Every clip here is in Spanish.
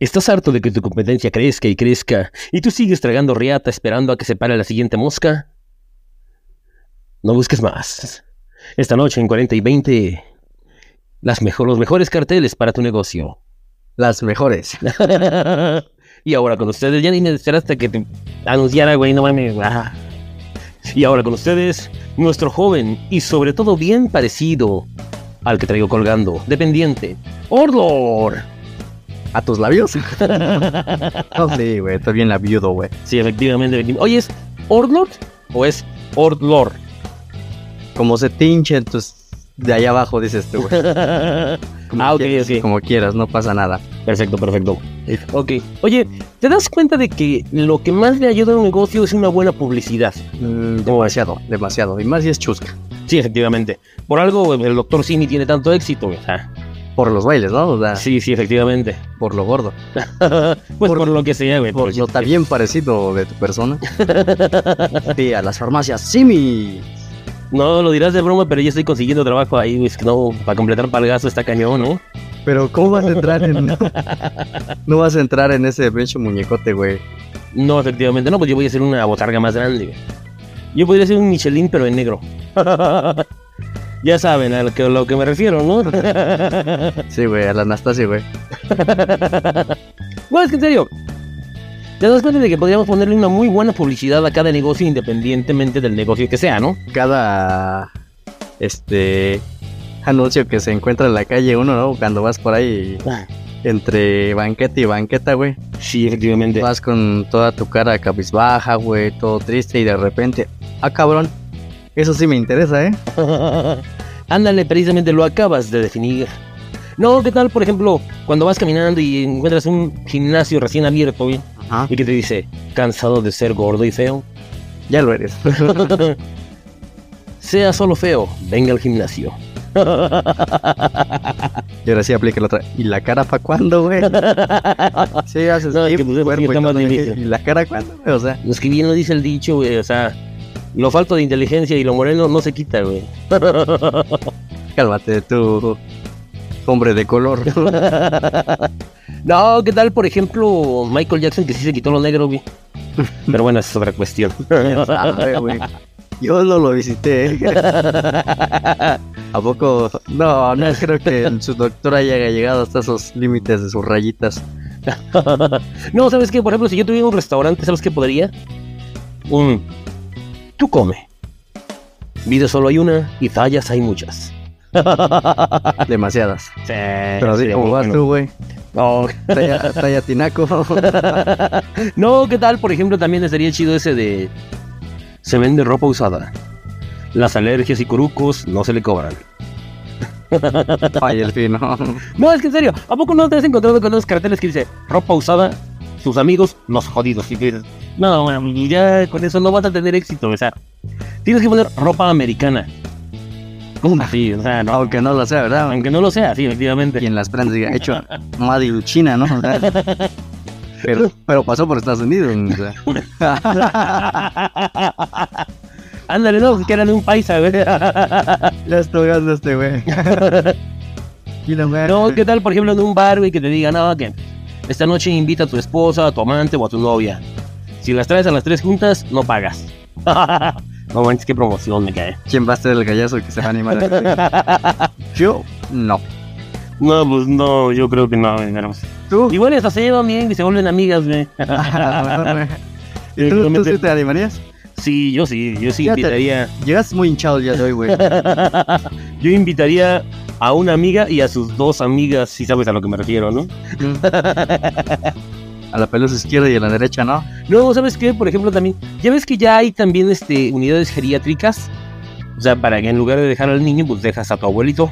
¿Estás harto de que tu competencia crezca y crezca y tú sigues tragando riata esperando a que se pare la siguiente mosca? No busques más. Esta noche en 40 y 20, las mejor, los mejores carteles para tu negocio. Las mejores. y ahora con ustedes, ya ni me esperaste que te anunciara, güey, no mames. ah. Y ahora con ustedes, nuestro joven y sobre todo bien parecido al que traigo colgando, dependiente, Ordlor. ¿A tus labios? no, sí, güey. Estoy bien labiudo, güey. Sí, efectivamente. efectivamente. Oye, ¿es Ordlord o es Ordlor? Como se tinche, entonces de allá abajo dices tú, güey. Como Ah, ok, quieras. Como quieras, no pasa nada. Perfecto, perfecto. Ok. Oye, ¿te das cuenta de que lo que más le ayuda a un negocio es una buena publicidad? Mm, demasiado, demasiado. Y más si es chusca. Sí, efectivamente. Por algo el doctor Simi tiene tanto éxito. Por los bailes, ¿no? O sea, sí, sí, efectivamente. por lo gordo. pues por, lo que sea, güey. Por lo tan bien parecido de tu persona. Sí, a las farmacias. Simi. No lo dirás de broma, pero ya estoy consiguiendo trabajo ahí. güey. Es que no, para completar palgazo está cañón, ¿no? Pero ¿cómo vas a entrar en... no vas a entrar en ese pinche muñecote, güey. No, efectivamente. No, pues yo voy a hacer una botarga más grande. güey. Yo podría ser un Michelin, pero en negro. Ya saben a lo que, a lo que me refiero, ¿no? Sí, güey, a la Anastasia, güey. Bueno, es que en serio. Te das cuenta de que podríamos ponerle una muy buena publicidad a cada negocio independientemente del negocio que sea, ¿no? Cada... Este... Anuncio que se encuentra en la calle uno, ¿no? Cuando vas por ahí entre banqueta y banqueta, güey. Sí, efectivamente. Vas con toda tu cara cabizbaja, güey, todo triste y de repente... Ah, cabrón. Eso sí me interesa, ¿eh? Ándale, precisamente lo acabas de definir. No, ¿qué tal, por ejemplo, cuando vas caminando y encuentras un gimnasio recién abierto, Ajá. y que te dice, cansado de ser gordo y feo? Ya lo eres. sea solo feo, venga al gimnasio. Y ahora sí aplica la otra. ¿Y la cara pa' cuándo, güey? Sí, haces No, es que, pues, cuerpo que y está más todo, difícil. ¿Y la cara cuándo, güey? O sea, Es que bien lo dice el dicho, güey, o sea, lo falto de inteligencia y lo moreno no se quita, güey. cálmate tú, hombre de color. No, ¿qué tal, por ejemplo, Michael Jackson que sí se quitó lo negro, güey? Pero bueno, esa es otra cuestión. Ay. Yo no lo visité. ¿A poco? No, no creo que su doctor haya llegado hasta esos límites de sus rayitas. no, ¿sabes qué? Por ejemplo, si yo tuviera un restaurante, ¿sabes qué podría? Un... Tú come. Vida solo hay una y fallas hay muchas. Demasiadas. Sí, Pero sería como muy vas tú, güey. No. Talla, talla tinaco. no, ¿qué tal? Por ejemplo, también estaría chido ese de... Se vende ropa usada. Las alergias y curucos no se le cobran. Ay, el fin, no. Es que en serio, ¿a poco no te has encontrado con esos carteles que dice ropa usada, sus amigos, los jodidos? Y dices, no, bueno, ya con eso no vas a tener éxito, o sea, tienes que poner ropa americana. Así, o sea, no, Aunque no lo sea, ¿verdad? aunque no lo sea, sí, efectivamente. Y en las prendas diga, hecho Made in China, ¿no? O sea, Pero, pero pasó por Estados Unidos. o sea. Ándale, no, que eran un paisa, güey. Ya estoy ganando este güey. No, ¿qué tal, por ejemplo, en un bar, güey, que te diga, no, que esta noche invita a tu esposa, a tu amante o a tu novia. Si las traes a las tres juntas, no pagas. no manches, qué promoción me cae. ¿Quién va a ser el gallazo que se va a animar? Yo, no. No, pues no, yo creo que no, ¿Tú? Igual hasta se llevan bien y se vuelven amigas, güey. ¿Tú, tú sí te animarías? Sí, yo sí, yo sí Fíjate. invitaría. Llegas muy hinchado día de hoy, güey. Yo invitaría a una amiga y a sus dos amigas, si sabes a lo que me refiero, ¿no? A la pelusa izquierda y a la derecha, ¿no? No, ¿sabes qué? Por ejemplo, también, ya ves que ya hay también este unidades geriátricas. O sea, para que en lugar de dejar al niño, pues dejas a tu abuelito.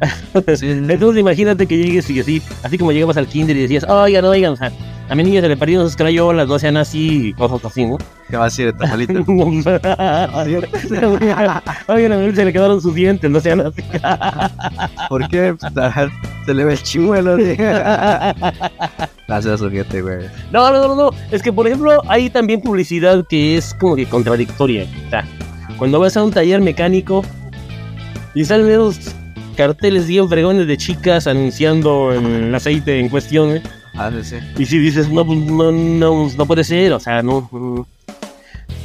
Entonces imagínate que llegues y así, así como llegabas al kinder y decías, oigan, oigan, o sea, a mi niño se le perdieron sus crayolas, no sean así, cosas así, ¿no? ¿Qué va a decir de tamalito? Oigan, a mí se le quedaron sus dientes, no sean así. ¿Por qué? Pues, Se le ve el chimuelo. Gracias, sujete, güey. No, no, no, no. Es que, por ejemplo, hay también publicidad que es como que contradictoria. O sea, cuando vas a un taller mecánico y salen esos carteles bien fregones de chicas anunciando el aceite en cuestión, ¿eh? Ah, sí, sí. Y si dices, no, pues, no, no, no puede ser, o sea, no. O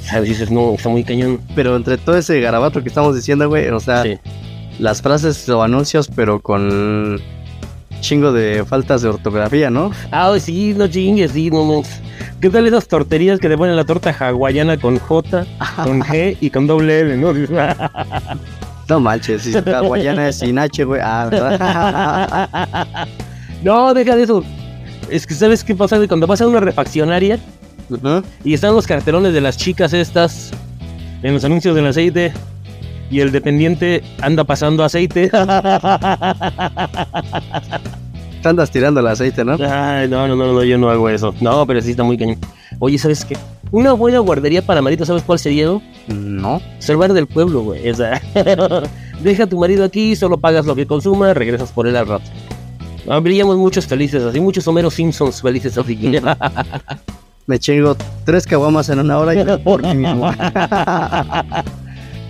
sea, dices, no, está muy cañón. Pero entre todo ese garabato que estamos diciendo, güey, o sea, Sí. las frases o anuncios, pero con chingo de faltas de ortografía, ¿no? Ah, sí, no chingues, sí, no, no. ¿Qué tal esas torterías que te ponen la torta hawaiana con J, con G y con doble L, no? No manches, si hawaiana es sin H, güey. Ah. No, deja de eso. Es que, ¿sabes qué pasa? Cuando vas a una refaccionaria y están los cartelones de las chicas estas en los anuncios del aceite y el dependiente anda pasando aceite. Te andas tirando el aceite, ¿no? Ay, no, no, no, no, yo no hago eso. No, pero sí está muy cañón. Oye, ¿sabes qué? Una buena guardería para marido, ¿sabes cuál sería? no? No. Salvar del pueblo, güey. O sea, deja a tu marido aquí, solo pagas lo que consuma, regresas por él al rato. Habríamos muchos felices, así muchos Homeros Simpsons felices así. Me chingo tres caguamas en una hora y por mí mismo.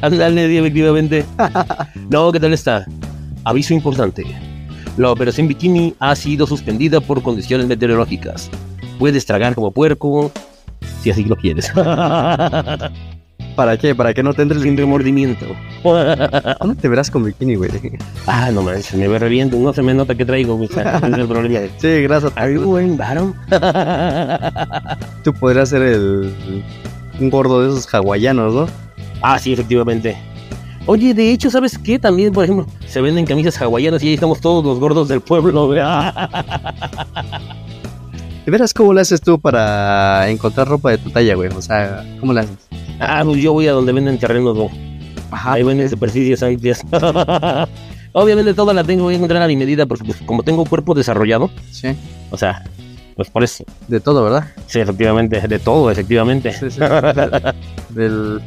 Ándale, efectivamente. No, ¿qué tal está? Aviso importante. La operación Bikini ha sido suspendida por condiciones meteorológicas. Puedes tragar como puerco si así lo quieres. ¿Para qué? ¿Para que no tendrás Sin remordimiento. ¿Dónde te verás con bikini, güey? Ah, no manches, me ve reviento, no se me nota que traigo, güey. Sí, gracias. Are you wearing bottom? Tú podrías ser el un gordo de esos hawaianos, ¿no? Ah, sí, efectivamente. Oye, de hecho, ¿sabes qué? También, por ejemplo, se venden camisas hawaianas y ahí estamos todos los gordos del pueblo. ¿De veras cómo le haces tú para encontrar ropa de tu talla, güey? O sea, ¿cómo le haces? Ah, pues yo voy a donde venden terrenos, güey. Ajá. Ahí venden superficies, ahí. Obviamente toda la tengo que encontrar a mi medida porque pues, como tengo cuerpo desarrollado, Sí. o sea, pues por eso. De todo, ¿verdad? Sí, efectivamente, de todo, efectivamente. Sí, sí. Del...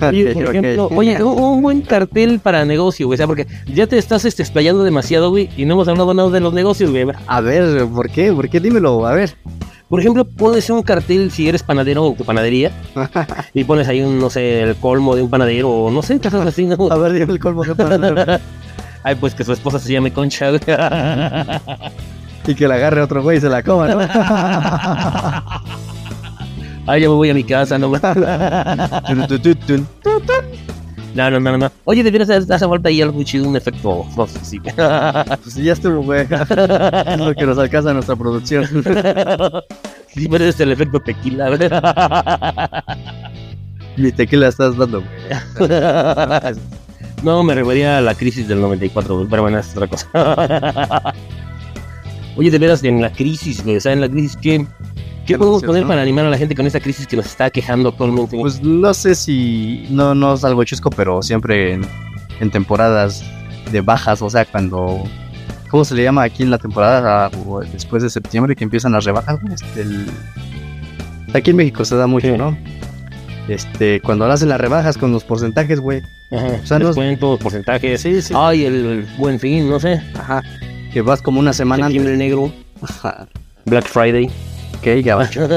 Y, por ejemplo, oye, un, un buen cartel para negocio, güey. O sea, porque ya te estás este, explayando demasiado, güey, y no hemos hablado nada de los negocios, güey. A ver, ¿por qué? ¿Por qué? Dímelo, a ver. Por ejemplo, pones un cartel si eres panadero o tu panadería, y pones ahí un, no sé, el colmo de un panadero, o no sé, cosas así, ¿no? A ver, dime el colmo que pasa. Ay, pues que su esposa se llame Concha, güey. Y que la agarre otro güey y se la coma, ¿no? Ay, ya me voy a mi casa, no. No, no, no, no. Oye, debieras hacer falta ahí algo chido, un efecto. No sé, sí. Pues ya estuvo, güey. Es lo que nos alcanza nuestra producción. Sí, pero es el efecto tequila, ¿verdad? Ni tequila estás dando, güey. No, me refería a la crisis del 94, güey, pero bueno, es otra cosa. Oye, de veras, en la crisis, güey, o sea, en la crisis, ¿qué, qué ¿Qué podemos poner no? para animar a la gente con esta crisis que nos está quejando actualmente? Pues no sé si. No, no es algo chusco, pero siempre en, en temporadas de bajas, o sea, cuando. ¿Cómo se le llama aquí en la temporada? Ah, después de septiembre que empiezan las rebajas, este, el- Aquí en México se da mucho, Sí. ¿no? Este, cuando hacen las rebajas con los porcentajes, güey. Ajá, o sea, no- descuentos, porcentajes. Sí, sí. Ay, el, el buen fin, no sé. Ajá. Que vas como una semana antes. Septiembre negro, Ajá. Black Friday. Ok, gabacho.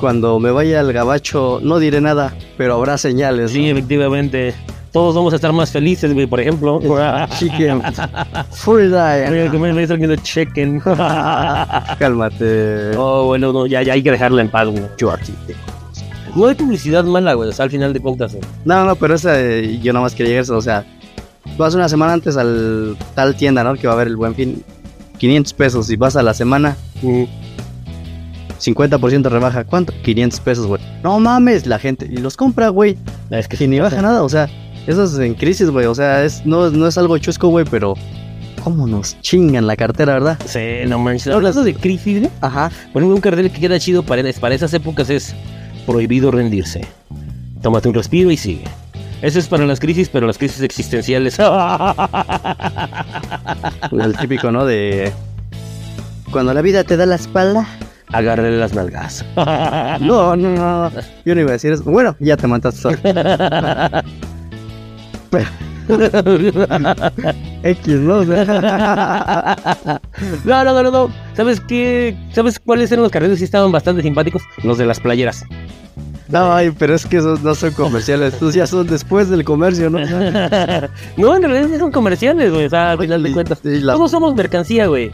Cuando me vaya al gabacho, no diré nada, pero habrá señales. Sí, efectivamente. Todos vamos a estar más felices, güey, por ejemplo. Chicken. A diet. me saliendo chicken. Cálmate. Oh, bueno, no, ya, ya hay que dejarla en paz, güey. No hay publicidad mala, güey, o sea, al final de cuentas. No, no, pero esa eh, yo nada más quería llegar, o sea, vas una semana antes al tal tienda, ¿no? Que va a haber el buen fin. 500 pesos y vas a la semana, 50% rebaja. ¿Cuánto? 500 pesos, güey. No mames, la gente. Y los compra, güey. Es que Y ni baja nada, o sea, eso es en crisis, güey. O sea, es, no, no es algo chusco, güey, pero. ¿Cómo nos chingan la cartera, verdad? Sí, no manches. Hablando de crisis, güey, Ajá. ejemplo, un cartel que queda chido para, para esas épocas es prohibido rendirse. Tómate un respiro y sigue. Eso es para las crisis, pero las crisis existenciales. El típico, ¿no? De. Cuando la vida te da la espalda. Agárrale las nalgas. No, no, no. Yo no iba a decir eso. Bueno, ya te mataste solo. X, ¿no? No, no, no, no, no. ¿Sabes qué? ¿Sabes cuáles eran los carteles que estaban bastante simpáticos? Los de las playeras. No, ay, pero es que esos no son comerciales. Estos ya son después del comercio, ¿no? no, en realidad son comerciales, güey. O sea, al final de cuentas. La- Todos somos mercancía, güey.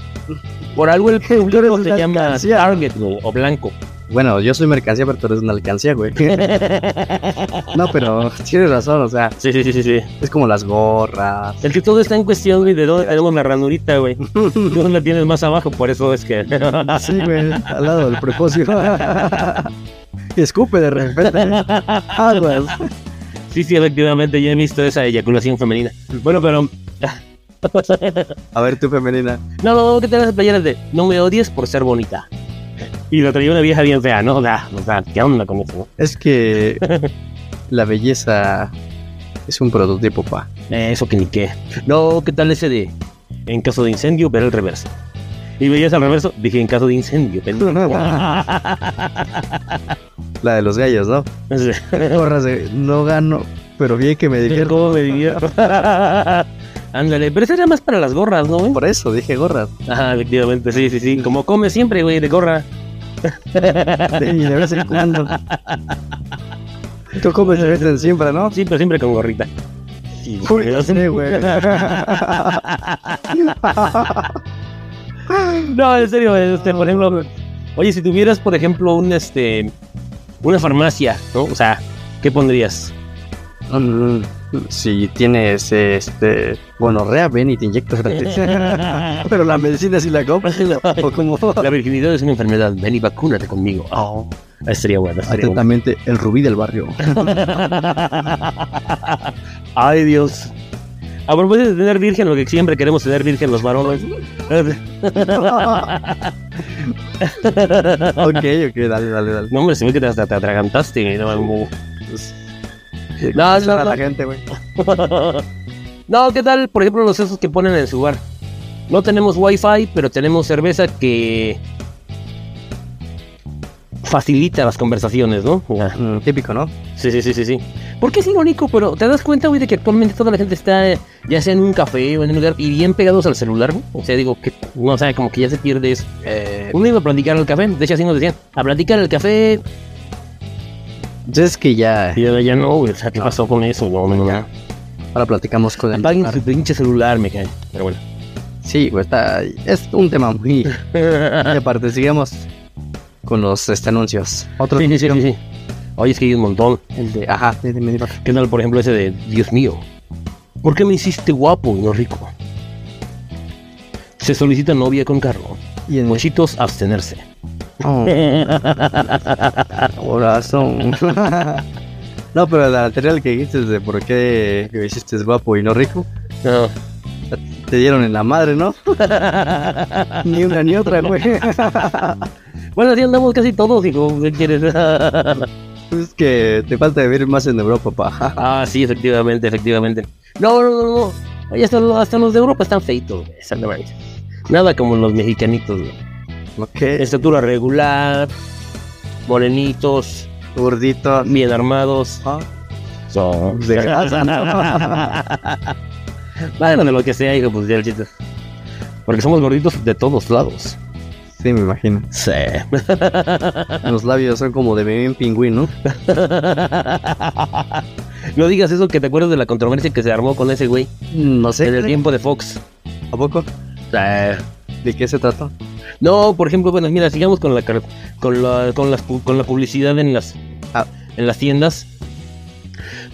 Por algo el público se llama. Target o blanco. Bueno, yo soy mercancía, pero tú eres una alcancía, güey. no, pero tienes razón, o sea, Sí, sí, sí, sí, es como las gorras. El que todo está en cuestión, güey, de dónde tenemos la ranurita, güey. Tú la tienes más abajo, por eso es que... Sí, güey, al lado del prepucio. y escupe de repente. Aguas. Sí, sí, efectivamente, ya he visto esa eyaculación femenina. Bueno, pero... A ver, tú femenina. No, no, no, ¿qué tal las playeras de no me odies por ser bonita? Y lo traía una vieja bien fea, ¿no? Sea, o sea, ¿qué onda con eso? no? Es que la belleza es un prototipo, pa. Eh, eso que ni qué. No, ¿qué tal ese de en caso de incendio, ver el reverso? Y veías al reverso, dije en caso de incendio, pendejo. La de los gallos, ¿no? Gorras no gano, pero bien que me dijeron. ¿Cómo me divierto? Ándale, pero esa era más para las gorras, ¿no? güey? Por eso dije gorras. Ajá, efectivamente, sí, sí, sí. Como come siempre, güey, de gorra. Sí, de vez en cuando. Tú comes de vez en siempre, ¿no? Sí, pero siempre con gorrita. Sí, Uy, güey. No, en serio, este, por ejemplo, oye, si tuvieras, por ejemplo, un este una farmacia, ¿no? O sea, ¿qué pondrías? Si tienes este gonorrea, ven y te inyectas gratis. Pero la medicina sí la compras. O como La virginidad es una enfermedad, ven y vacúnate conmigo. Oh, estaría bueno, estaría bueno. atentamente el rubí del barrio. Ay, Dios. A propósito de tener virgen, lo que siempre queremos tener virgen los varones. ok, ok, dale, dale, dale. No, hombre, se ve que te, te, te atragantaste. no, No, no, no. la gente, güey. no, ¿qué tal, por ejemplo, los esos que ponen en su bar? No tenemos wifi, pero tenemos cerveza que facilita las conversaciones, ¿no? Mm, típico, ¿no? Sí, sí, sí, sí, sí. Porque es irónico, pero te das cuenta, güey, de que actualmente toda la gente está ya sea en un café o en un lugar y bien pegados al celular, güey. O sea, digo que, no o sea, como que ya se pierde eso. Eh, Uno iba a platicar al café, de hecho así nos decían, a platicar al café, es que ya, ya no, güey, o sea, ¿qué pasó con eso? No, no, no. ya. Ahora platicamos con el. Apaguen su pinche celular, me cae. Pero bueno. Sí, güey, está. Es un tema muy. Y aparte, sigamos con los este, anuncios. Otro Sí, sí, sí, sí. Oye, es que hay un montón. El de. Ajá, dime, dime. ¿Qué tal, por ejemplo, ese de Dios mío? ¿Por qué me hiciste guapo y no rico? Se solicita novia con carro. Y en Mochitos, abstenerse. Oh, corazón. no, pero la anterior que dijiste de por qué me hiciste guapo y no rico, No. te dieron en la madre, ¿no? ni una ni otra, güey. Bueno, así andamos casi todos, hijo. ¿Qué quieres? es que te falta vivir más en Europa, pa. ah, sí, efectivamente, efectivamente. No, no, no, no. Oye, hasta, los- hasta los de Europa están feitos, güey. Nada como los mexicanitos, güey. Ok. Estatura regular, morenitos, Gordito. bien armados. Ah, Son. De grasa, bueno, de lo que sea, hijo, pues ya el chiste. Porque somos gorditos de todos lados. Sí, me imagino. Sí. Los labios son como de bebé pingüino. no digas eso que te acuerdas de la controversia que se armó con ese güey No sé. en el tiempo de Fox. ¿A poco? ¿De qué se trata? No, por ejemplo, bueno, mira, sigamos con la con la con las con la publicidad en las Ah. en las tiendas.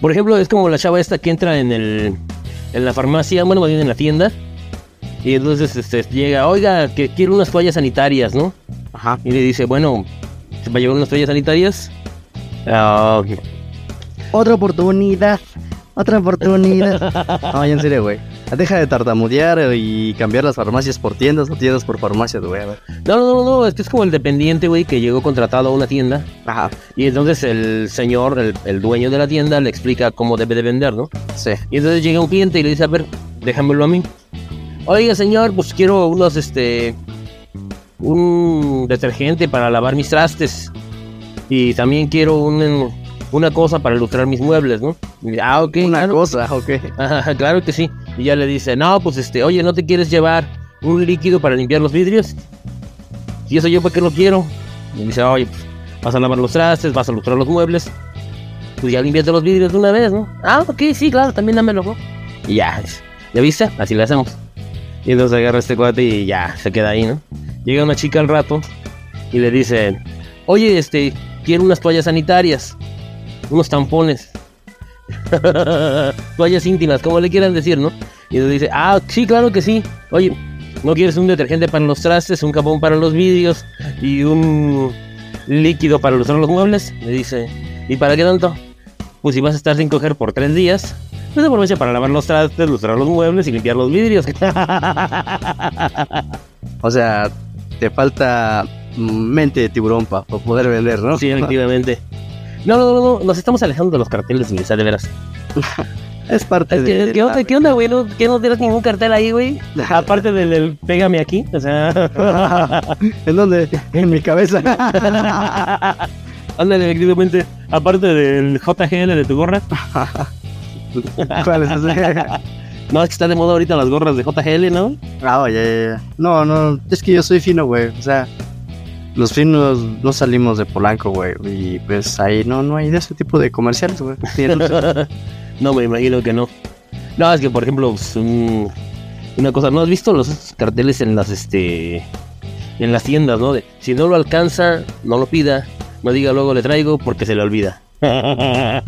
Por ejemplo, es como la chava esta que entra en el en la farmacia, bueno, más bien en la tienda. Y entonces este, llega, oiga, que quiero unas toallas sanitarias, ¿no? Ajá. Y le dice, bueno, ¿se va a llevar unas toallas sanitarias? Ah, Otra oportunidad. Otra oportunidad. no, en serio, güey. Deja de tartamudear y cambiar las farmacias por tiendas o tiendas por farmacias, güey. No, no, no, no, es que es como el dependiente, güey, que llegó contratado a una tienda. Ajá. Y entonces el señor, el, el dueño de la tienda, le explica cómo debe de vender, ¿no? Sí. Y entonces llega un cliente y le dice, a ver, déjamelo a mí. Oiga, señor, pues quiero unos, este, un detergente para lavar mis trastes. Y también quiero un, una cosa para ilustrar mis muebles, ¿no? Y ah, ok. Una claro. cosa, ok. Ajá, claro que sí. Y ya le dice, no, pues este, oye, ¿no te quieres llevar un líquido para limpiar los vidrios? Y eso yo, ¿para qué lo quiero? Y dice, oye, pues, vas a lavar los trastes, vas a ilustrar los muebles. Pues ya limpiaste los vidrios de una vez, ¿no? Ah, ok, sí, claro, también dámelo, ¿no? Y ya, ¿ya viste? Así lo hacemos. Y entonces agarra este cuate y ya, se queda ahí, ¿no? Llega una chica al rato y le dice, oye, este, quiero unas toallas sanitarias, unos tampones, toallas íntimas, como le quieran decir, ¿no? Y le dice, ah, sí, claro que sí. Oye, ¿no quieres un detergente para los trastes, un capón para los vidrios y un líquido para ilustrar los muebles? Le dice, ¿y para qué tanto? Pues si vas a estar sin coger por tres días, pues aprovecha para lavar los trastes, lustrar los muebles y limpiar los vidrios. O sea, te falta mente de tiburón para poder vender, ¿no? Sí, efectivamente. No, no, no, no, nos estamos alejando de los carteles, güey, o sea, de veras. Es parte Es de... ¿qué, onda, ¿Qué onda, güey? ¿No, ¿Qué no tienes ningún cartel ahí, güey? Aparte del, del pégame aquí, o sea... ¿En dónde? En mi cabeza. Ándale, efectivamente. Aparte del JGL de tu gorra. ¿Cuál es ese? No, es que está de moda ahorita las gorras de JGL, ¿no? Ah, oye, ya, ya. No, no, es que yo soy fino, güey. O sea, los finos no salimos de Polanco, güey. Y pues ahí no, no hay de ese tipo de comerciales, güey. No me imagino que no. No, es que, por ejemplo, pues, un- una cosa, ¿no has visto los carteles en las, este... En las tiendas, ¿no? De, si no lo alcanza, no lo pida. No diga luego le traigo porque se le olvida.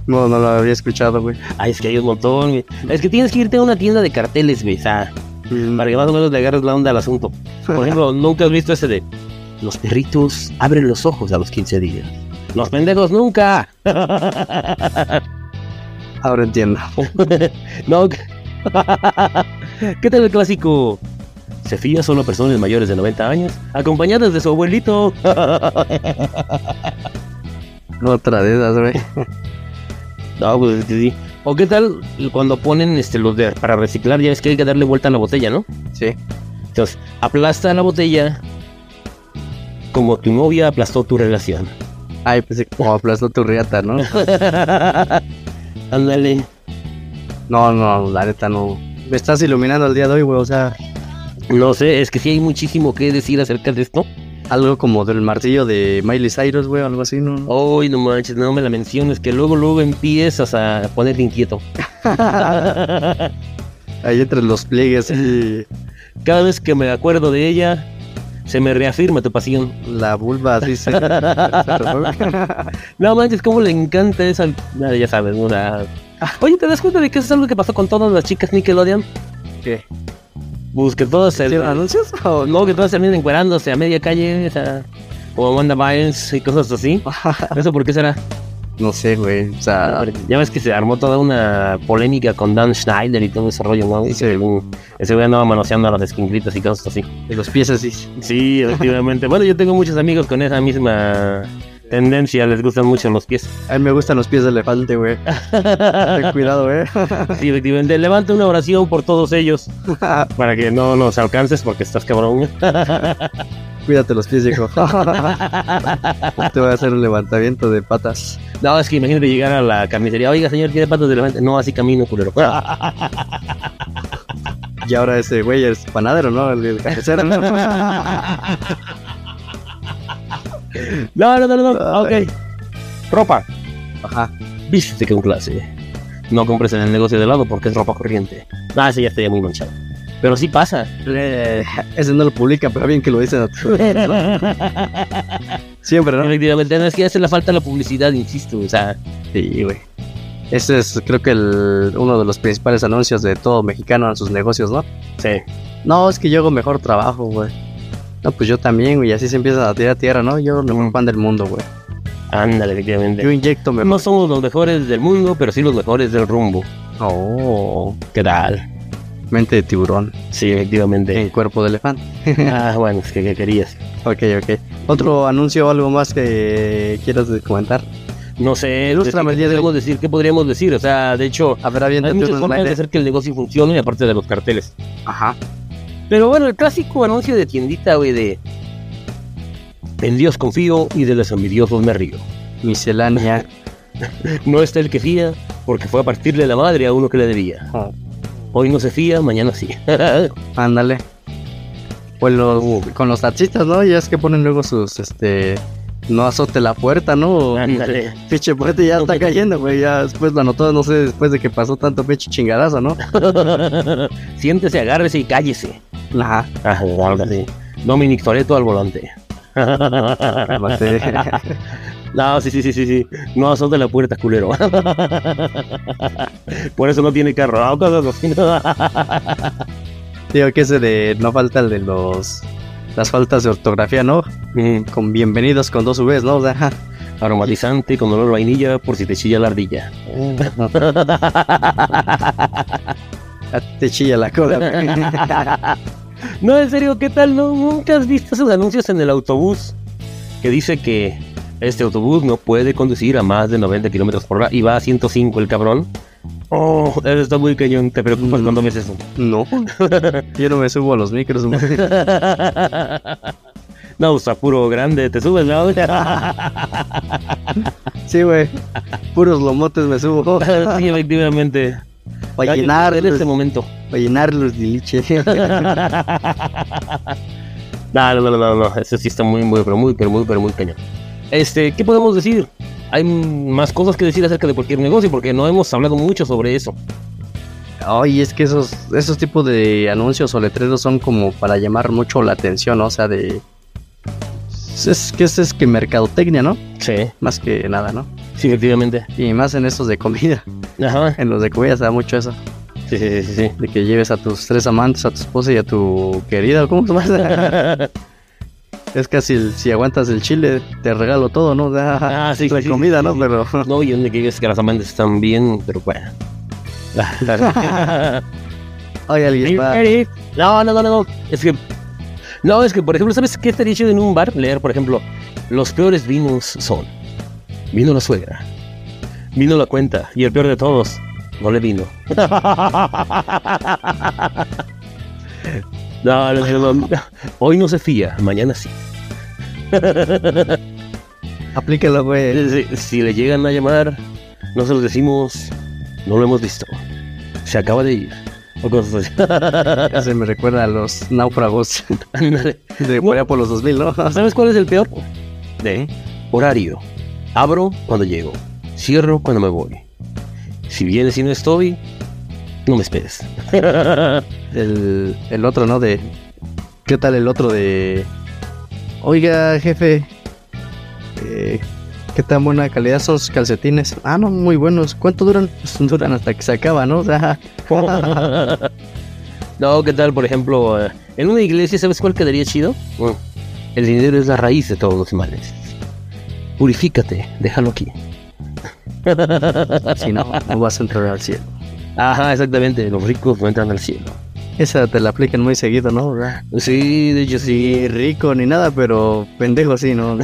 No, no lo había escuchado, güey. Ay, es que hay un montón, güey. Es que tienes que irte a una tienda de carteles, güey. O sea, Mm, para que más o menos le agarres la onda al asunto. Por ejemplo, nunca has visto ese de los perritos abren los ojos a los 15 días. Los pendejos nunca. Ahora entiendo. no. ¿Qué tal el clásico? Se fía solo a personas mayores de 90 años, acompañadas de su abuelito. Otra de esas, güey. no, pues sí. ¿O qué tal cuando ponen este los de para reciclar? Ya ves que hay que darle vuelta a la botella, ¿no? Sí. Entonces, aplasta la botella como tu novia aplastó tu relación. Ay, pensé como aplastó tu riata, ¿no? Ándale. No, no, la neta no. Me estás iluminando el día de hoy, güey. O sea, No sé, es que sí hay muchísimo que decir acerca de esto. algo como del martillo de Miley Cyrus, güey, algo así, ¿no? Hoy no manches, no me la menciones, que luego, luego empiezas a ponerte inquieto. Ahí entre los pliegues y Cada vez que me acuerdo de ella, se me reafirma tu pasión. la vulva así se... No manches, cómo le encanta esa. ah, Ya sabes, una. Oye, ¿te das cuenta de que eso es algo que pasó con todas las chicas Nickelodeon? ¿Qué? Pues que todas se. ¿Hicieron anuncios? o no, que todas terminan encuerándose a media calle, o sea, como Amanda Bynes y cosas así. ¿Eso por qué será? No sé, güey. O sea, Ya ves que se armó toda una polémica con Dan Schneider y todo ese rollo, ¿no? Un- ese güey andaba manoseando a las esquinglitas y cosas así. de los pies así. Sí, efectivamente. bueno, yo tengo muchos amigos con esa misma tendencia, les gustan mucho los pies. A mí me gustan los pies de elefante, güey. Ten cuidado, güey. Sí, efectivamente. Levanta una oración por todos ellos para que no nos alcances porque estás cabrón. Cuídate los pies, viejo. Te voy a hacer un levantamiento de patas. No, es que imagínate llegar a la carnicería. Oiga, señor, ¿tiene patas de elefante? No, así camino, culero. Y ahora ese güey es panadero, ¿no? El, el carnicero. No, no, no, no. Ok. Ropa. Ajá. Vístete con clase. No compres en el negocio de lado porque es ropa corriente. Ah, ese ya estaría muy manchado. Pero sí pasa. Eh, ese no lo publica, pero bien que lo dicen. Siempre, ¿no? Efectivamente, no es que hace la falta la publicidad, insisto. O sea, Sí, güey. Ese es, creo que, el, uno de los principales anuncios de todo mexicano en sus negocios, ¿no? sí. No, es que yo hago mejor trabajo, güey. No, pues yo también, güey. Así se empieza a tirar tierra, ¿no? Yo mejor Mm. pan del mundo, güey. Ándale, Yo efectivamente. inyecto mejor. No somos los mejores del mundo, pero sí los mejores del rumbo. Oh, ¿Qué tal? Mente de tiburón Sí, en efectivamente. cuerpo de elefante. ah, bueno, es que ¿qué querías. Ok, ok. ¿Otro anuncio o algo más que quieras comentar? No sé, Ilústrame el ¿qué día de hoy. podríamos decir? ¿Qué podríamos decir? O sea, de hecho, A ver, hay muchas formas de hacer que el negocio funcione, aparte de los carteles. Ajá. Pero bueno, el clásico anuncio de tiendita, güey, de... En Dios confío y de los envidiosos me río. Miscelánea. No está el que fía, porque fue a partirle la madre a uno que le debía. Oh, Hoy no se fía, mañana sí. Ándale. Pues los, con los taxistas, ¿no? Ya es que ponen luego sus, este... No azote la puerta, ¿no? Ándale. Pinche puerta ya está cayendo, güey. Ya después lo anotó, no sé, después de que pasó tanto pinche chingadazo, ¿no? Siéntese, agárrese y cállese. Ajá. Así. Dominic Toretto al volante. No, sí, sí, sí, sí, sí. No de la puerta, culero. Por eso no tiene carro. No, cosas así. Digo que ese de no falta el de los las faltas de ortografía, ¿no? Mm, Con bienvenidos con dos Vs, ¿no? O sea, Aromatizante con olor a vainilla por si te chilla la ardilla. te chilla la cola. No, en serio, ¿qué tal? ¿No? ¿Nunca has visto esos anuncios en el autobús? Que dice que este autobús no puede conducir a más de 90 kilómetros por hora y va a 105 el cabrón. Oh, eso está muy cañón. Te preocupas cuando ves eso. no, yo no me subo a los micros. No, está puro grande, te subes, ¿no? Sí, güey. Puros lomotes me subo. sí, efectivamente. Para llenar, en este momento. para llenar los diliche. No, no, no, no, no, eso sí está muy, muy, pero muy, pero muy, pero muy cañón. Este, ¿qué podemos decir? Hay más cosas que decir acerca de cualquier negocio porque no hemos hablado mucho sobre eso. Ay, es que esos, esos tipos de anuncios o letreros son como para llamar mucho la atención, ¿no? O sea, de... Es que es, es que mercadotecnia, ¿no? Sí, Más que nada, ¿no? sí, efectivamente. Y más en estos de comida. Ajá. En los de comida se da mucho eso. Sí, sí, sí, sí. De que lleves a tus tres amantes, a tu esposa y a tu querida. ¿Cómo se llama? Es casi el- si aguantas el chile, te regalo todo, ¿no? Sea, Ah, sí, la sí, comida, sí, ¿no? Pero... No, y donde que digas que las amantes están bien, pero bueno. Ay, alguien va... No, no, no, no, no. Es que. No, es que, por ejemplo, ¿sabes qué estaría chido en un bar? Leer, por ejemplo, los peores vinos son. Vino la suegra. Vino la cuenta. Y el peor de todos, no le vino. No, no, no, no. Hoy no se fía, mañana sí. Aplícalo, güey. Si, si le llegan a llamar, no se los decimos, no lo hemos visto. Se acaba de ir. O cosas así. Se me recuerda a los náufragos de por por los 2000, ¿no? ¿Sabes cuál es el peor? De horario. Abro cuando llego. Cierro cuando me voy. Si vienes y no estoy, no me esperes. El, el otro, ¿no? De... ¿Qué tal el otro de... Oiga, jefe. eh, ¿Qué tan buena calidad son sus calcetines? Ah, no, muy buenos. ¿Cuánto duran? Pues duran hasta que se acaba, ¿no? O sea, no, ¿qué tal, por ejemplo, eh, en una iglesia, ¿sabes cuál quedaría chido? Bueno, el dinero es la raíz de todos los males. Purifícate, déjalo aquí. si no, no vas a entrar al cielo. Ajá, exactamente, los ricos no entran al cielo. Esa te la aplican muy seguido, ¿no? Sí, de hecho sí. Ni rico ni nada, pero pendejo sí, ¿no?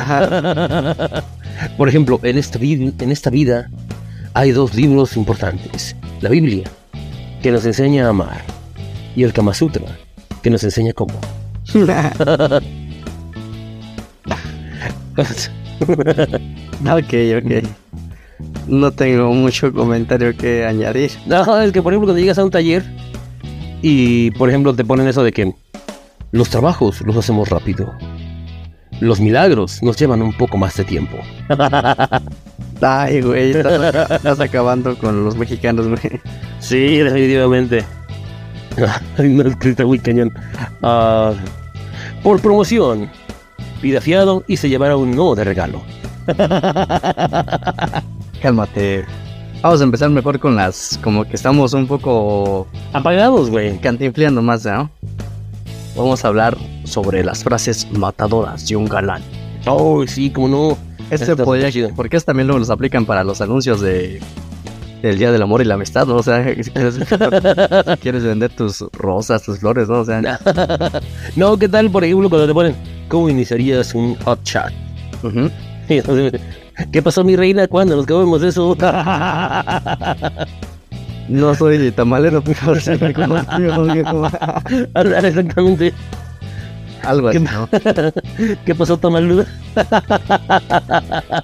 Por ejemplo, en esta, en esta vida hay dos libros importantes. La Biblia, que nos enseña a amar, y el Kama Sutra, que nos enseña cómo. ok, ok. No tengo mucho comentario que añadir. no, es que por ejemplo cuando llegas a un taller y por ejemplo te ponen eso de que los trabajos los hacemos rápido. Los milagros nos llevan un poco más de tiempo. Ay, güey, estás, estás acabando con los mexicanos, güey. Sí, definitivamente. Ay, no, es que está muy cañón. Ah, por promoción, pida fiado y se llevará un no de regalo. Cálmate. Vamos a empezar mejor con las. Como que estamos un poco Apagados, güey. cantinfleando más, ¿no? Vamos a hablar sobre las frases matadoras de un galán. Oh, sí, como no. Este Está podría, chido. porque es también luego los aplican para los anuncios de del Día del Amor y la Amistad, ¿no? O sea, si quieres, si quieres vender tus rosas, tus flores, ¿no? O sea, No, ¿qué tal, por ejemplo, cuando te ponen, ¿cómo iniciarías un hot chat? Y entonces, ¿Qué pasó, mi reina? ¿Cuándo nos comemos eso? no soy de tamalero, pero sí me conozco, viejo. Exactamente. algo así, ¿Qué- ¿no? ¿Qué pasó, Tamaluda?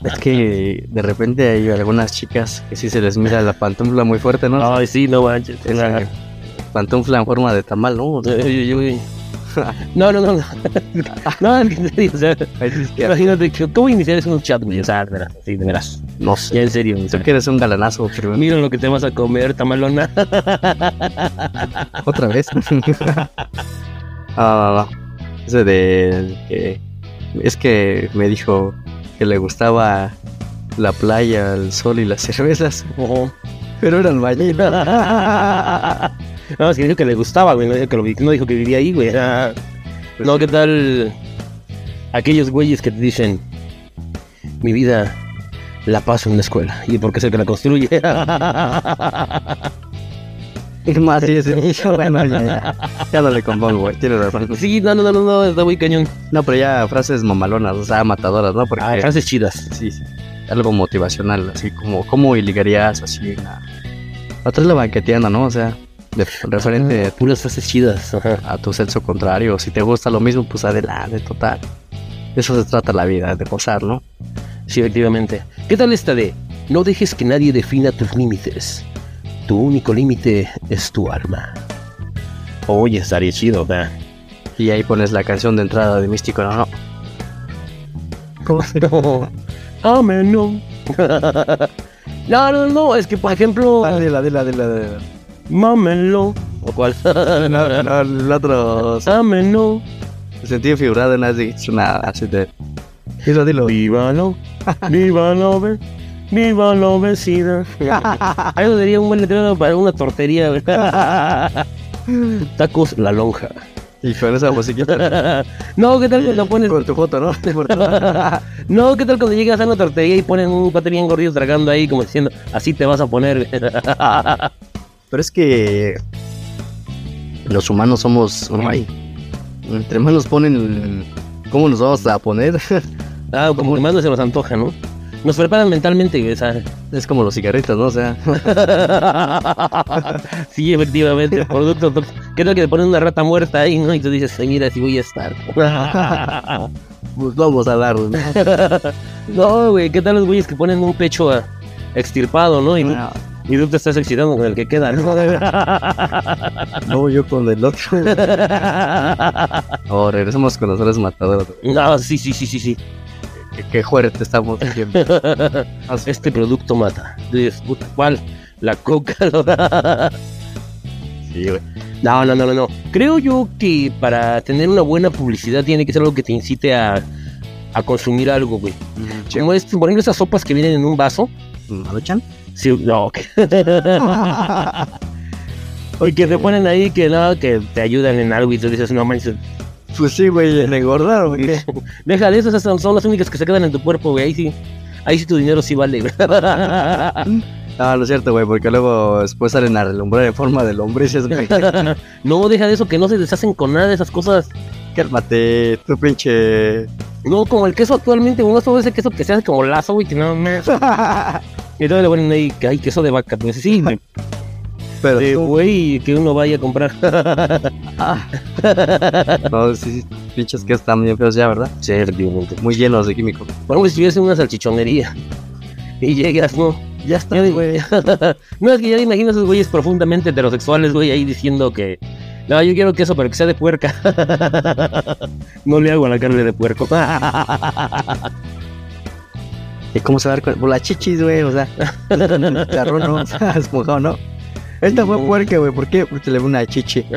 Es que de repente hay algunas chicas que sí se les mira la pantufla muy fuerte, ¿no? Ay, sí, no manches. Pantufla en forma de tamal, ¿no? Uy, uy, uy. No, no, no. No, no en serio, o sea, imagínate, ¿cómo iniciar un chat, güey? O sea, de veras, sí, de veras. no sé. Ya en serio, Tú que eres un galanazo, pero mira lo que te vas a comer, tamalona. otra vez. ah, va, va. Ese de que es que me dijo que le gustaba la playa, el sol y las cervezas, pero eran ballenas. No, es que dijo que le gustaba, güey. No dijo que, lo no dijo que vivía ahí, güey. Ah, Pues no. ¿qué tal aquellos güeyes que te dicen, mi vida la paso en la escuela? ¿Y por qué es el que la construye? Es más, sí, sí. Bueno, ya, ya. Ya no le compongo, güey. Tienes razón. sí, no, no, no, no, está muy cañón. No, pero ya frases mamalonas, o sea, matadoras, ¿no? Porque Ah, frases chidas. sí, sí, algo motivacional, así como, ¿cómo ligarías así a, a otra la banqueteando, ¿no? O sea, de- referente Puras frases chidas. Ajá. a tu sexo contrario. Si te gusta lo mismo, pues adelante, total. De eso se trata la vida, de gozar, ¿no? Sí, efectivamente. ¿Qué tal esta de no dejes que nadie defina tus límites? Tu único límite es tu alma. Oye, estaría chido, ¿verdad? Y ahí pones la canción de entrada de Místico, no, no. ¿Cómo se No. Amén, no. No, no, no, es que por ejemplo, Ah, dila, dila, dila, dila. Mámenlo. ¿O cuál? No, no, el otro Amén, no. sentido figurado en así, una así de. Dilo, dilo. Vívalo, vívalo, ve- viva la obesidad. Ahí lo diría un buen letrero para una tortería. Tacos La Lonja. Y con esa musiquita. No, ¿qué tal lo pones? Con tu foto, ¿no? No, ¿qué tal cuando llegas a una tortería y ponen un pate bien gordito tragando ahí como diciendo, así te vas a poner? Pero es que los humanos somos. Ay, entre más nos ponen. ¿Cómo nos vamos a poner? Ah, como que más no se nos antoja, ¿no? Nos preparan mentalmente, o sea. es como los cigarritos, ¿no? O sea, sí, efectivamente, producto. ¿Qué tal que te ponen una rata muerta ahí, no? Y tú dices, "Ay, mira, si voy a estar. pues vamos a dar. ¿no? no, güey, ¿qué tal los güeyes que ponen un pecho ah, extirpado, no? Y, No, y tú te estás excitando con el que queda, ¿no? no, yo con el otro. Oh, regresamos con los horas matadoras. no, sí, sí, sí, sí, sí. Qué, qué fuerte estamos siempre. Este producto mata. Dices, puta, ¿cuál? La coca. ¿no? Sí, güey. No, no, no, no, no. Creo yo que para tener una buena publicidad tiene que ser algo que te incite a, a consumir algo, güey. Como es, por ejemplo, esas sopas que vienen en un vaso. ¿Maruchan? No, que... Y que te ponen ahí que no, que te ayudan en algo y tú dices, no manches, Pues sí, güey, en engordar, güey. deja de eso, esas son, las únicas que se quedan en tu cuerpo, güey, ahí sí, ahí sí tu dinero sí vale, güey. No, no es cierto, güey, porque luego después salen a relumbrar en forma de lombrices, güey. no, deja de eso, que no se deshacen con nada de esas cosas. Cálmate, tu pinche. No, como el queso actualmente, uno todo ese queso que se hace como lazo, güey, que no me... Y todavía le ponen ahí, que hay queso de vaca, pues sí, Pero de güey, que uno vaya a comprar. Ah. No, sí, sí, pinches que están bien feos ya, ¿verdad? Sí, efectivamente. Muy llenos de químicos. Por ejemplo, si estuviese en una salchichonería y llegas, no, Ya está, güey. no, es que ya imagino a esos güeyes profundamente heterosexuales, güey, ahí diciendo que. No, yo quiero queso, pero que sea de puerca. no le hago a la carne de puerco. ¿Y cómo se va a dar cuenta? Por las chichis, güey, o sea. Charrón, ¿no? O sea, esponjado, ¿no? Esta fue puerca, güey. ¿Por qué? Porque le ve una chichi.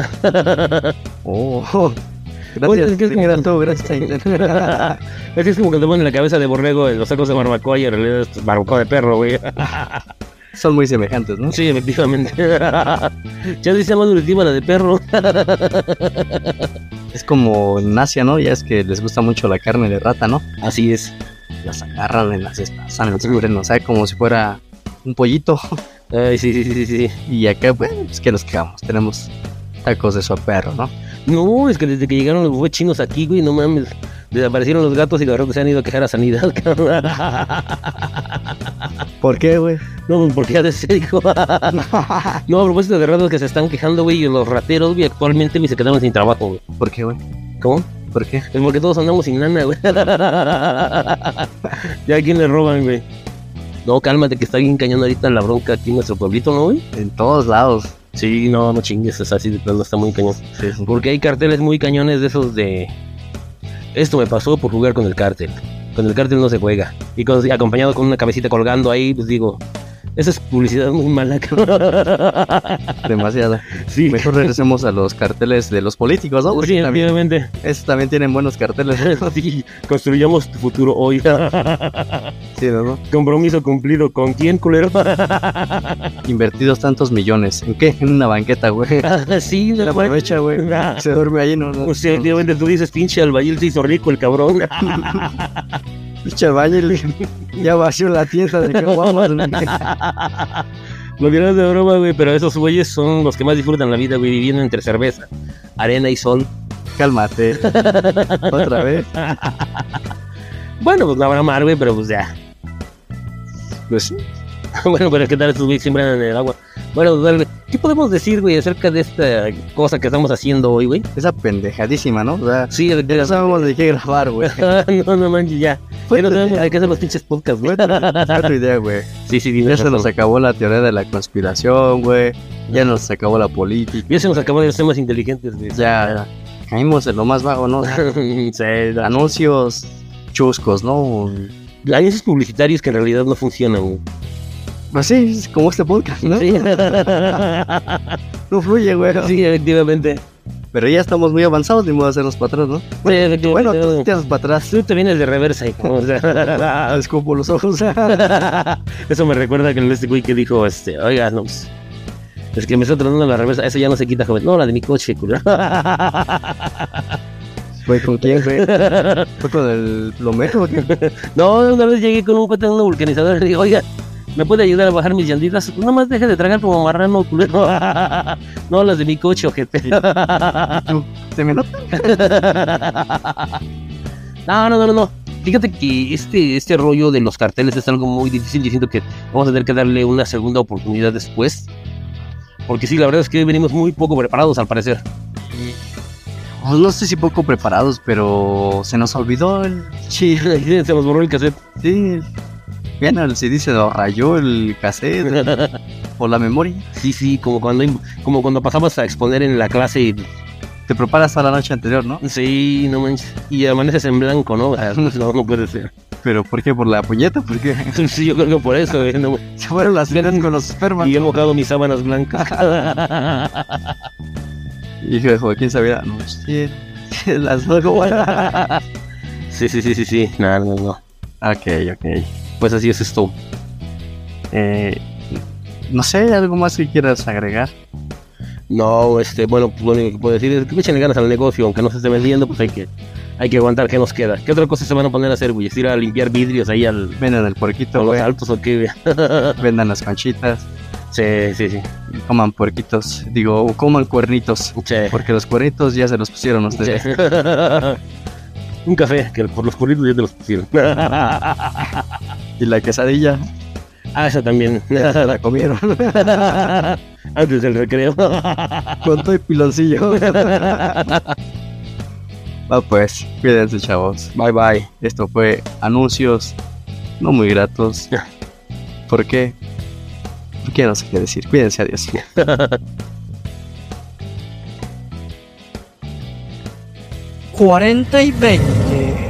Oh, Oye, gracias. es que es como- era todo, gracias. es que es como que te ponen la cabeza de borrego en los sacos de barbacoa y en realidad es barbacoa de perro, güey. Son muy semejantes, ¿no? sí, efectivamente. ya dice más nutritiva la de perro. Es como en Asia, ¿no? Ya es que les gusta mucho la carne de rata, ¿no? Así es. Las agarran en las espaldas, las cubren, o sea, como si fuera un pollito. Ay, sí, sí, sí, sí. Y acá, bueno, pues que nos quedamos. Tenemos tacos de su perro, ¿no? No, es que desde que llegaron los bufés chinos aquí, güey, no mames. Desaparecieron los gatos y los gatos se han ido a quejar a sanidad, cabrón. ¿Por qué, güey? No, pues porque ya se dijo. No, a propósito de ratos que se están quejando, güey, y los rateros, güey, actualmente, se quedaron sin trabajo, güey. ¿Por qué, güey? ¿Cómo? ¿Por qué? Es porque todos andamos sin nana, güey. ya a quién le roban, güey. No, cálmate, que está bien cañón ahorita la bronca aquí en nuestro pueblito, ¿no, güey? En todos lados. Sí, no, no chingues, es así de plano, está muy cañón. Sí, sí. Porque hay carteles muy cañones de esos de... Esto me pasó por jugar con el cártel. Con el cártel no se juega. Y con- acompañado con una cabecita colgando ahí, pues digo... Esa es publicidad muy mala. Demasiada. sí, Mejor regresemos a los carteles de los políticos, ¿no? Porque sí, también, efectivamente. esos también tienen buenos carteles. Sí, construyamos tu futuro hoy. Sí, ¿no? Compromiso cumplido. ¿Con quién, culero? Invertidos tantos millones. ¿En qué? En una banqueta, güey. sí, güey. aprovecha, güey. Se duerme ahí, ¿no? no O sea, efectivamente tú dices, pinche albañil se hizo rico el cabrón. Pinche baño, ya vació la tienda de caguamas. Lo dirás de broma, güey, pero esos güeyes son los que más disfrutan la vida, güey, viviendo entre cerveza, arena y sol. Cálmate. Otra vez. Bueno, pues no habrá mar, güey, pero pues ya. Pues bueno, pero ¿qué tal estos güeyes siembran en el agua? Bueno, güey. ¿qué podemos decir, güey, acerca de esta cosa que estamos haciendo hoy, güey? Esa pendejadísima, ¿no? O sea, Sí, de- ya sabemos de qué grabar, güey. no, no manches, ya. Ya no hacer los pinches podcasts, güey. Tu idea, güey. sí, sí, dime. Ya se nos acabó la teoría de la conspiración, güey. Ya nos acabó la política. Ya se nos acabó de ser más inteligentes, güey. Ya caímos en lo más bajo, ¿no? sí, no. Anuncios chuscos, ¿no? Anuncios publicitarios que en realidad no funcionan, güey. Pues sí, es como este podcast, ¿no? Sí. No fluye, güey. sí, efectivamente. Pero ya estamos muy avanzados, ni modo de hacernos para atrás, ¿no? Bueno, tú güey. te haces para atrás. Tú te vienes de reversa, hijo. O sea, Escupo los ojos. Eso me recuerda que este güey que dijo, este, oiga, no, pues, es que me está tronando la reversa, esa ya no se quita, joven. No, la de mi coche, culo. Güey, ¿con quién, güey? ¿Fue con el plomero? no, una vez llegué con un cuate en una vulcanizadora y le digo, oiga, ¿me puede ayudar a bajar mis llantitas? No más deje de tragar como marrano, culero. no, las de mi coche, ojete. ¿Se me nota? No, no, no, no. Fíjate que este, este rollo de los carteles es algo muy difícil y siento que vamos a tener que darle una segunda oportunidad después. Porque sí, la verdad es que venimos muy poco preparados al parecer. Pues no sé si poco preparados, pero se nos olvidó el... Sí, se nos borró el cassette. Sí. Bien, si dice, lo rayó el cassette o la memoria. Sí, sí, como cuando, como cuando pasamos a exponer en la clase y... Te preparas para la noche anterior, ¿no? Sí, no manches. Y amaneces en blanco, ¿no? Ah, No, no puede ser. ¿Pero por qué? ¿Por la puñeta? ¿Por qué? Sí, yo creo que por eso. eh, no- Se fueron las venas con los espermas. Y he mojado mis sábanas blancas. Hijo de Joaquín Sabina, no, sí, las sí, sí, sí, sí, sí. No, no, no. Ok, ok. Pues así es esto. Eh, no sé, algo más que quieras agregar. No, este, bueno, pues lo único que puedo decir es que échenle ganas al negocio, aunque no se esté vendiendo, pues hay que, hay que aguantar qué nos queda. ¿Qué otra cosa se van a poner a hacer, güey? ¿Ir a limpiar vidrios ahí al, Vendan el puerquito, los altos o qué? Vendan las conchitas. Sí, sí, sí. Coman puerquitos. Digo, coman cuernitos. Sí. Porque los cuernitos ya se los pusieron ustedes. Sí. Un café, que por los curritos ya te los pusieron. Y la quesadilla ah, esa también. la comieron. Antes del recreo. Con todo y piloncillo. Va pues, cuídense chavos. Bye bye. Esto fue anuncios no muy gratos. ¿Por qué? Porque no sé qué decir. Cuídense, adiós. 40 y 20.